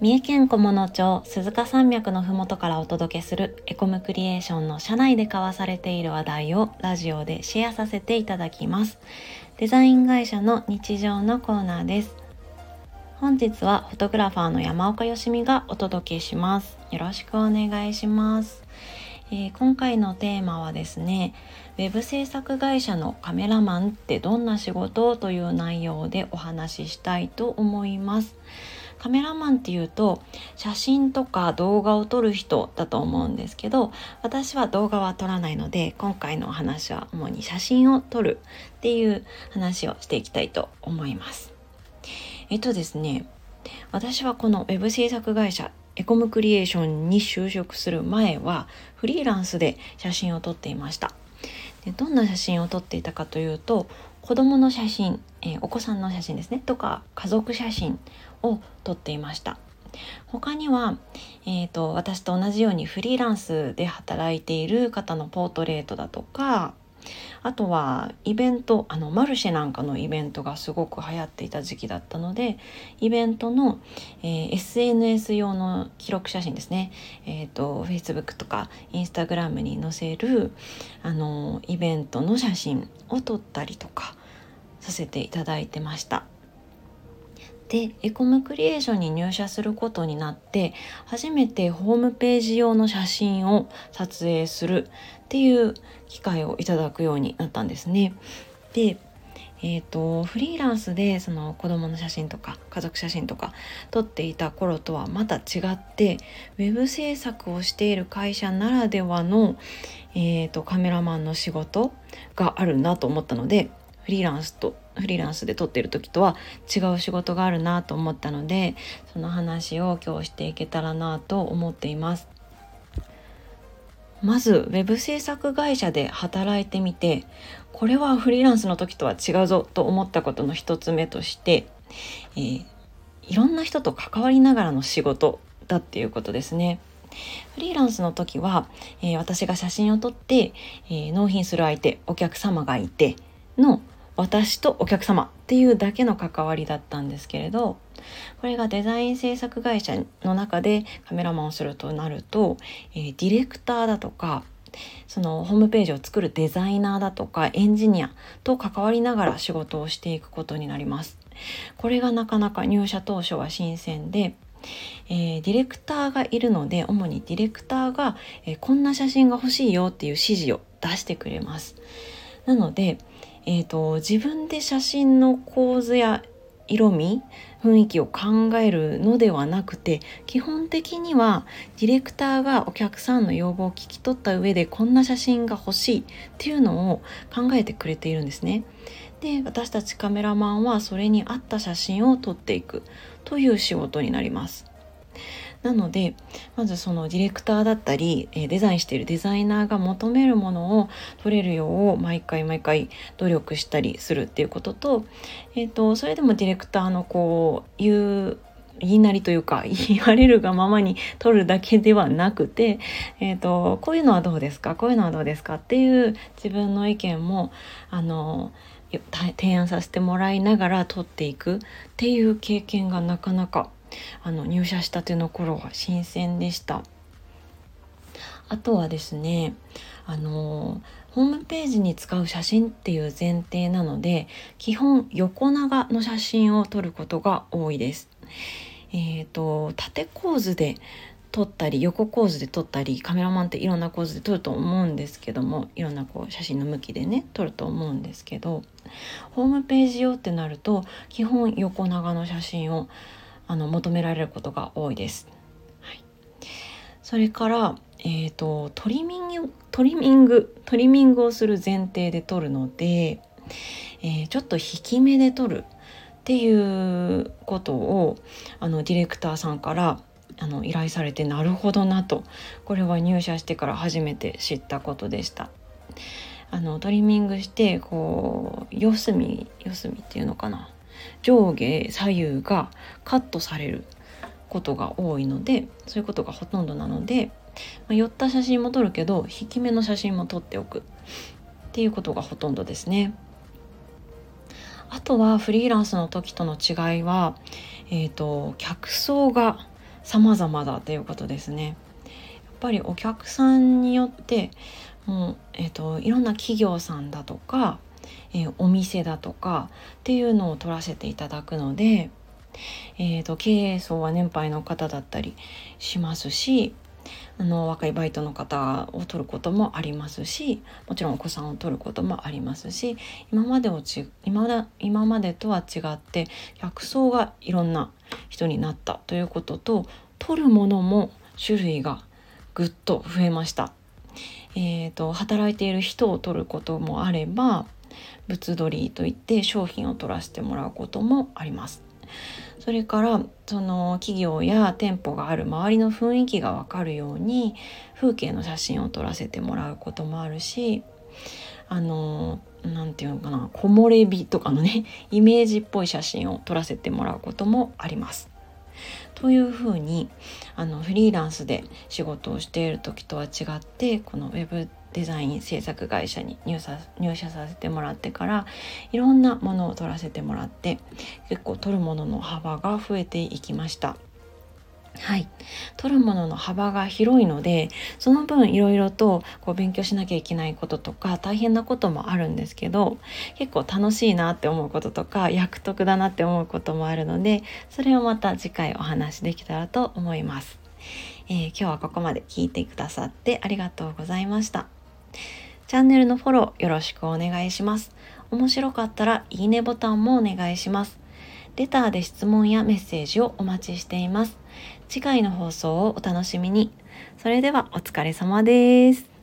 三重県菰野町鈴鹿山脈のふもとからお届けするエコムクリエーションの社内で交わされている話題をラジオでシェアさせていただきます。デザイン会社の日常のコーナーです。本日はフォトグラファーの山岡よしみがお届けします。よろしくお願いします。えー、今回のテーマはですねウェブ制作会社のカメラマンってどんな仕事？という内容でお話ししたいと思います。カメラマンっていうと写真とか動画を撮る人だと思うんですけど私は動画は撮らないので今回のお話は主に写真を撮るっていう話をしていきたいと思います。えっとですね私はこの web 制作会社エコムクリエーションに就職する前はフリーランスで写真を撮っていました。でどんな写真を撮っていたかというと子供の写真、えー、お子さんの写真ですね。とか家族写真を撮っていました。他には、えーと、私と同じようにフリーランスで働いている方のポートレートだとかあとはイベントあのマルシェなんかのイベントがすごく流行っていた時期だったのでイベントの、えー、SNS 用の記録写真ですね、えーと、と Facebook とか Instagram に載せるあのイベントの写真を撮ったりとかさせていただいてました。でエコムクリエーションに入社することになって初めてホームページ用の写真を撮影するっていう機会をいただくようになったんですね。でえーと、フリーランスでその子供の写真とか家族写真とか撮っていた頃とはまた違ってウェブ制作をしている会社ならではの、えーとカメラマンの仕事があるなと思ったのでフリーランスとフリーランスで撮ってる時とは違う仕事があるなと思ったのでその話を今日していけたらなと思っていますまずウェブ制作会社で働いてみてこれはフリーランスの時とは違うぞと思ったことの一つ目として、えー、いろんな人と関わりながらの仕事だっていうことですね。フリーランスの時は、えー、私が写真を撮って、えー、納品する相手お客様がいての私とお客様っていうだけの関わりだったんですけれどこれがデザイン制作会社の中でカメラマンをするとなると、えー、ディレクターだとかそのホームページを作るデザイナーだとかエンジニアと関わりながら仕事をしていくことになります。これがなかなか入社当初は新鮮でえー、ディレクターがいるので主にディレクターが、えー、こんな写真が欲しいよっていう指示を出してくれます。なので、えーと、自分で写真の構図や色味雰囲気を考えるのではなくて基本的にはディレクターがお客さんの要望を聞き取った上でこんな写真が欲しいっていうのを考えてくれているんですね。で私たちカメラマンはそれに合った写真を撮っていくという仕事になります。なのでまずそのディレクターだったりデザインしているデザイナーが求めるものを取れるよう毎回毎回努力したりするっていうことと,、えーと、それでもディレクターのこう言う言いなりというか 言われるがままに取るだけではなくて、えーと、こういうのはどうですか？こういうのはどうですか？っていう自分の意見もあの提案させてもらいながら取っていくっていう経験がなかなかあの入社したての頃は新鮮でした。あとはですねあのホームページに使う写真っていう前提なので基本横長の写真を撮ることが多いです。えーと、縦構図で撮ったり横構図で撮ったりカメラマンっていろんな構図で撮ると思うんですけどもいろんなこう写真の向きでね撮ると思うんですけどホームページ用ってなると基本横長の写真をあの求められることが多いです。はい、それから、えーと、トリミングトリミングトリミングをする前提で撮るので、えー、ちょっと引き目で撮るっていうことをあのディレクターさんからあの依頼されてなるほどなとこれは入社してから初めて知ったことでした。あのトリミングしてこう四隅四隅っていうのかな上下左右がカットされることが多いのでそういうことがほとんどなので、まあ、寄った写真も撮るけど引き目の写真も撮っておくっていうことがほとんどですね。あとはフリーランスの時との違いは、えーと、客層が様々だということですね。やっぱりお客さんによってもう、えーと、いろんな企業さんだとか、えー、お店だとかっていうのを取らせていただくので、えーと経営層は年配の方だったりしますしあの若いバイトの方を取ることもありますしもちろんお子さんを取ることもありますし今までをち今今までとは違って客層がいろんな人になったということと取るものも種類がぐっと増えました。えーと、働いている人を取ることもあれば物取りといって商品を取らせてもらうこともあります。それからその企業や店舗がある周りの雰囲気がわかるように風景の写真を撮らせてもらうこともあるしあの何て言うのかな木漏れ日とかのね イメージっぽい写真を撮らせてもらうこともあります。というふうにあのフリーランスで仕事をしている時とは違ってこのウェブデザイン制作会社に入社入社させてもらってからいろんなものを撮らせてもらって結構撮るものの幅が増えていきました。はい、撮るものの幅が広いのでその分いろいろとこう勉強しなきゃいけないこととか大変なこともあるんですけど結構楽しいなって思うこととか役得だなって思うこともあるのでそれをまた次回お話できたらと思います。えー、今日はここまで聞いてくださってありがとうございました。チャンネルのフォローよろしくお願いします。面白かったらいいねボタンもお願いします。レターで質問やメッセージをお待ちしています。次回の放送をお楽しみに。それではお疲れ様です。